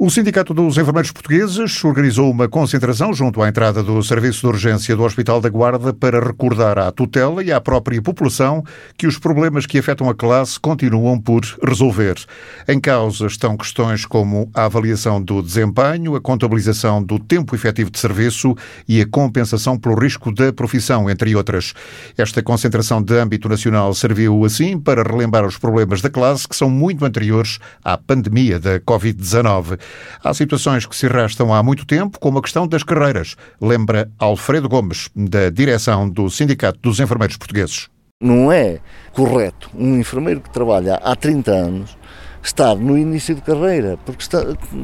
O Sindicato dos Enfermeiros Portugueses organizou uma concentração junto à entrada do Serviço de Urgência do Hospital da Guarda para recordar à tutela e à própria população que os problemas que afetam a classe continuam por resolver. Em causa estão questões como a avaliação do desempenho, a contabilização do tempo efetivo de serviço e a compensação pelo risco da profissão, entre outras. Esta concentração de âmbito nacional serviu, assim, para relembrar os problemas da classe que são muito anteriores à pandemia da Covid-19. Há situações que se arrastam há muito tempo, como a questão das carreiras, lembra Alfredo Gomes, da direção do Sindicato dos Enfermeiros Portugueses. Não é correto um enfermeiro que trabalha há 30 anos estar no início de carreira, porque está,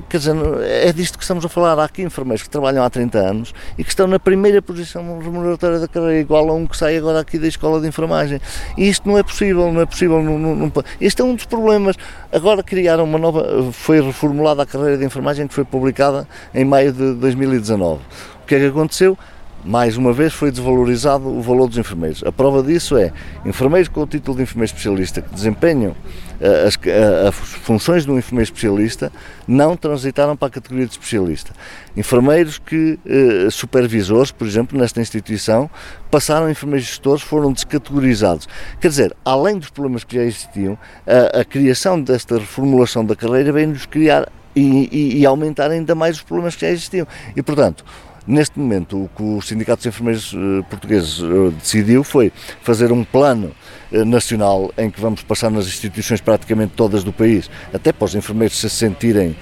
quer dizer, é disto que estamos a falar. Há aqui enfermeiros que trabalham há 30 anos e que estão na primeira posição remuneratória da carreira, igual a um que sai agora aqui da escola de enfermagem. E isto não é possível, não é possível. Não, não, não, este é um dos problemas. Agora criaram uma nova, foi reformulada a carreira de enfermagem que foi publicada em maio de 2019. O que é que aconteceu? Mais uma vez foi desvalorizado o valor dos enfermeiros. A prova disso é enfermeiros com o título de enfermeiro especialista que desempenham uh, as, uh, as, funções de um enfermeiro especialista não transitaram para a categoria de especialista. Enfermeiros que, uh, supervisores, por exemplo, nesta instituição, passaram a enfermeiros gestores, foram descategorizados. Quer dizer, além dos problemas que já existiam, a, a criação desta reformulação da carreira veio-nos criar e, e, e aumentar ainda mais os problemas que já existiam. E, portanto, Neste momento, o que o Sindicato dos Enfermeiros eh, Portugueses eh, decidiu foi fazer um plano eh, nacional em que vamos passar nas instituições praticamente todas do país, até para os enfermeiros se sentirem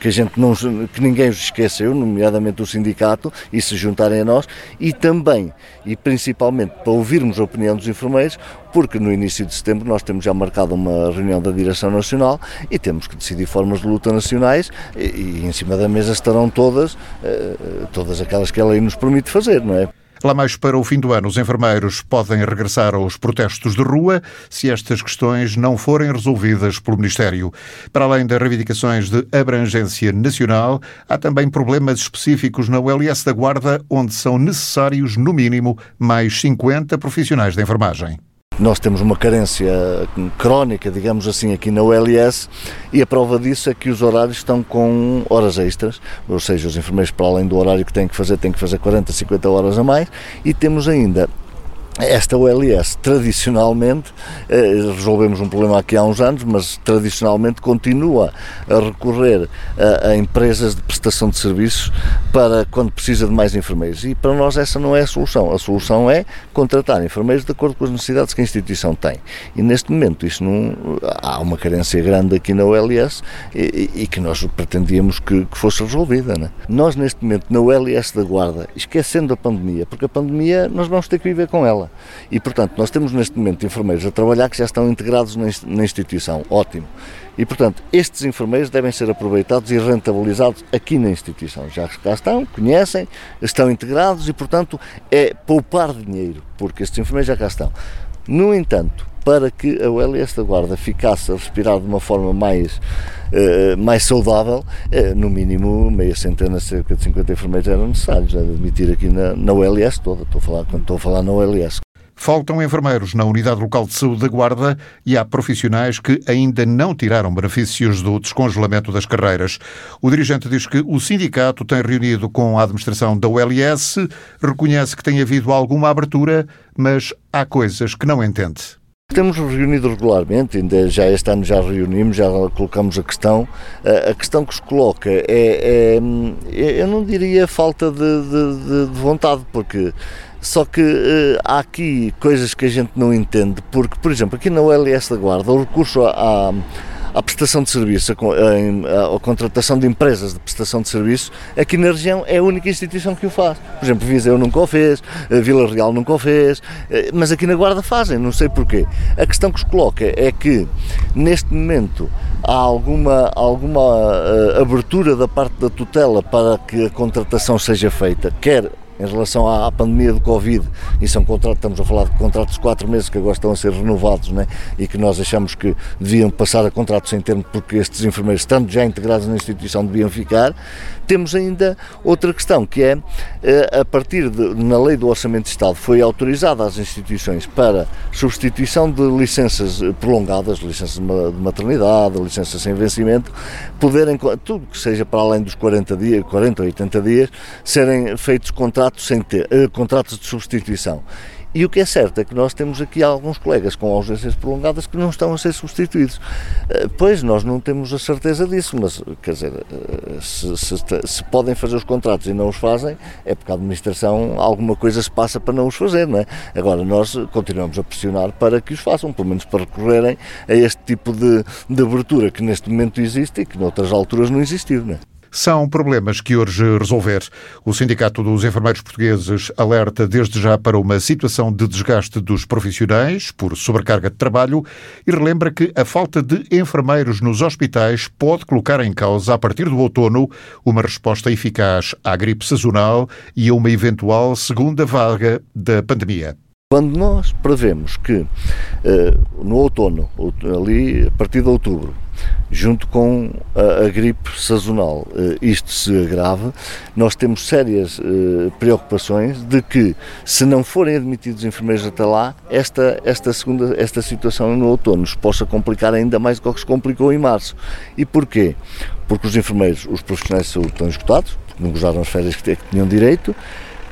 que a gente não, que ninguém os esqueceu, nomeadamente o sindicato, e se juntarem a nós, e também e principalmente para ouvirmos a opinião dos enfermeiros, porque no início de setembro nós temos já marcado uma reunião da Direção Nacional e temos que decidir formas de luta nacionais e, e em cima da mesa estarão todas, uh, todas aquelas que a lei nos permite fazer, não é? Lá mais para o fim do ano, os enfermeiros podem regressar aos protestos de rua se estas questões não forem resolvidas pelo Ministério. Para além das reivindicações de abrangência nacional, há também problemas específicos na ULS da Guarda, onde são necessários, no mínimo, mais 50 profissionais de enfermagem. Nós temos uma carência crónica, digamos assim, aqui na ULS e a prova disso é que os horários estão com horas extras, ou seja, os enfermeiros, para além do horário que têm que fazer, têm que fazer 40, 50 horas a mais e temos ainda esta OLS, tradicionalmente, eh, resolvemos um problema aqui há uns anos, mas tradicionalmente continua a recorrer a, a, empresas de prestação de serviços para quando precisa de mais enfermeiros. E para nós essa não é a solução. A solução é contratar enfermeiros de acordo com as necessidades que a instituição tem. E neste momento isso não, há uma carência grande aqui na OLS e, e que nós pretendíamos que, que fosse resolvida. Né? Nós neste momento na OLS da Guarda, esquecendo a pandemia, porque a pandemia nós vamos ter que viver com ela. E, portanto, nós temos neste momento enfermeiros a trabalhar que já estão integrados na instituição. Ótimo. E, portanto, estes enfermeiros devem ser aproveitados e rentabilizados aqui na instituição. Já cá estão, conhecem, estão integrados e, portanto, é poupar dinheiro, porque estes enfermeiros já cá estão. No entanto, para que a ULS da Guarda ficasse a respirar de uma forma mais, uh, mais saudável, uh, no mínimo meia centena, cerca de 50 enfermeiros eram necessários, a admitir aqui na, na ULS toda, estou a falar, estou a falar na ULS. Faltam enfermeiros na Unidade Local de Saúde da Guarda e há profissionais que ainda não tiraram benefícios do descongelamento das carreiras. O dirigente diz que o sindicato tem reunido com a administração da ULS, reconhece que tem havido alguma abertura, mas há coisas que não entende. Temos reunido regularmente, ainda já este ano já reunimos, já colocamos a questão. A questão que se coloca é, é eu não diria falta de, de, de vontade, porque só que uh, há aqui coisas que a gente não entende, porque, por exemplo, aqui na OLS da Guarda, o recurso à prestação de serviço, à, à, contratação de empresas de prestação de serviço, aqui na região é a única instituição que o faz. Por exemplo, Viseu nunca o fez, Vila Real nunca o fez, eh, mas aqui na Guarda fazem, não sei porquê. A questão que se coloca é que, neste momento, há alguma, alguma uh, abertura da parte da tutela para que a contratação seja feita, quer em relação à, pandemia do Covid, e são contratos, estamos a falar de contratos de quatro meses que agora estão a ser renovados, né? e que nós achamos que deviam passar a contratos sem termo, porque estes enfermeiros, estando já integrados na instituição, deviam ficar. Temos ainda outra questão, que é, eh, a partir de, na lei do Orçamento de Estado, foi autorizada às instituições para substituição de licenças prolongadas, licenças de maternidade, licenças sem vencimento, poderem, tudo que seja para além dos 40 dias, 40 ou 80 dias, serem feitos contratos, sem ter, uh, contratos de substituição. E o que é certo é que nós temos aqui alguns colegas com ausências prolongadas que não estão a ser substituídos. Eh, pois, nós não temos a certeza disso, mas, quer dizer, eh, se, se, se, podem fazer os contratos e não os fazem, é porque a administração alguma coisa se passa para não os fazer, não é? Agora, nós continuamos a pressionar para que os façam, pelo menos para recorrerem a este tipo de, de abertura que neste momento existe e que noutras alturas não existiu, não é? São problemas que urge resolver. O Sindicato dos Enfermeiros Portugueses alerta desde já para uma situação de desgaste dos profissionais por sobrecarga de trabalho e relembra que a falta de enfermeiros nos hospitais pode colocar em causa, a partir do outono, uma resposta eficaz à gripe sazonal e a uma eventual segunda vaga da pandemia. Quando nós prevemos que eh, no outono, ali a partir de outubro, junto com a, gripe sazonal, uh, isto se agrava, nós temos sérias uh, preocupações de que, se não forem admitidos enfermeiros até lá, esta, esta, segunda, esta situação no outono se possa complicar ainda mais do que se complicou em março. E porquê? Porque os enfermeiros, os profissionais de saúde estão esgotados, porque não gozaram as férias que tinham direito,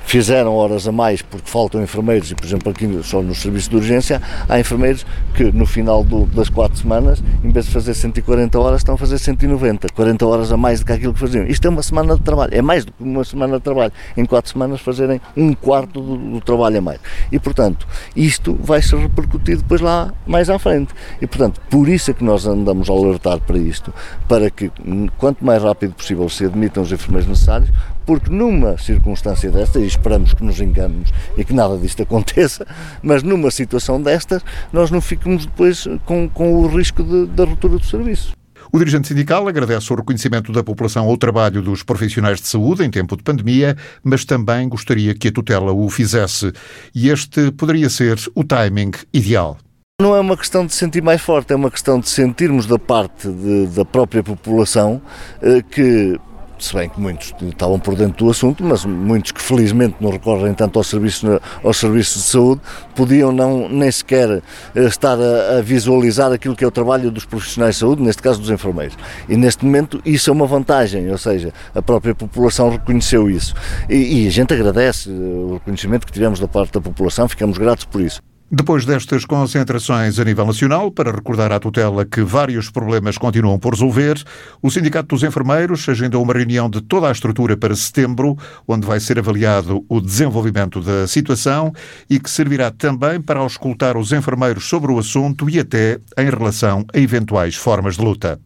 fizeram horas a mais porque faltam enfermeiros, e por exemplo aqui só no serviço de urgência, há enfermeiros que no final do, das quatro semanas, em vez de fazer 140 horas, estão a fazer 190, 40 horas a mais do que aquilo que faziam. Isto é uma semana de trabalho, é mais do que uma semana de trabalho. Em quatro semanas fazerem um quarto do, do trabalho a mais. E portanto, isto vai se repercutir depois lá mais à frente. E portanto, por isso é que nós andamos a alertar para isto, para que quanto mais rápido possível se admitam os enfermeiros necessários, porque numa circunstância desta, e esperamos que nos enganemos e que nada disto aconteça, mas numa situação destas, nós não ficamos depois com, com o risco de, da ruptura do serviço. O dirigente sindical agradece o reconhecimento da população ao trabalho dos profissionais de saúde em tempo de pandemia, mas também gostaria que a tutela o fizesse. E este poderia ser o timing ideal. Não é uma questão de sentir mais forte, é uma questão de sentirmos da parte de, da própria população eh, que se bem que muitos estavam por dentro do assunto, mas muitos que felizmente não recorrem tanto aos serviços, aos serviços de saúde, podiam não nem sequer eh, estar a, a, visualizar aquilo que é o trabalho dos profissionais de saúde, neste caso dos enfermeiros. E neste momento isso é uma vantagem, ou seja, a própria população reconheceu isso. E, e a gente agradece eh, o reconhecimento que tivemos da parte da população, ficamos gratos por isso. Depois destas concentrações a nível nacional, para recordar à tutela que vários problemas continuam por resolver, o Sindicato dos Enfermeiros agendou uma reunião de toda a estrutura para setembro, onde vai ser avaliado o desenvolvimento da situação e que servirá também para auscultar os enfermeiros sobre o assunto e até em relação a eventuais formas de luta.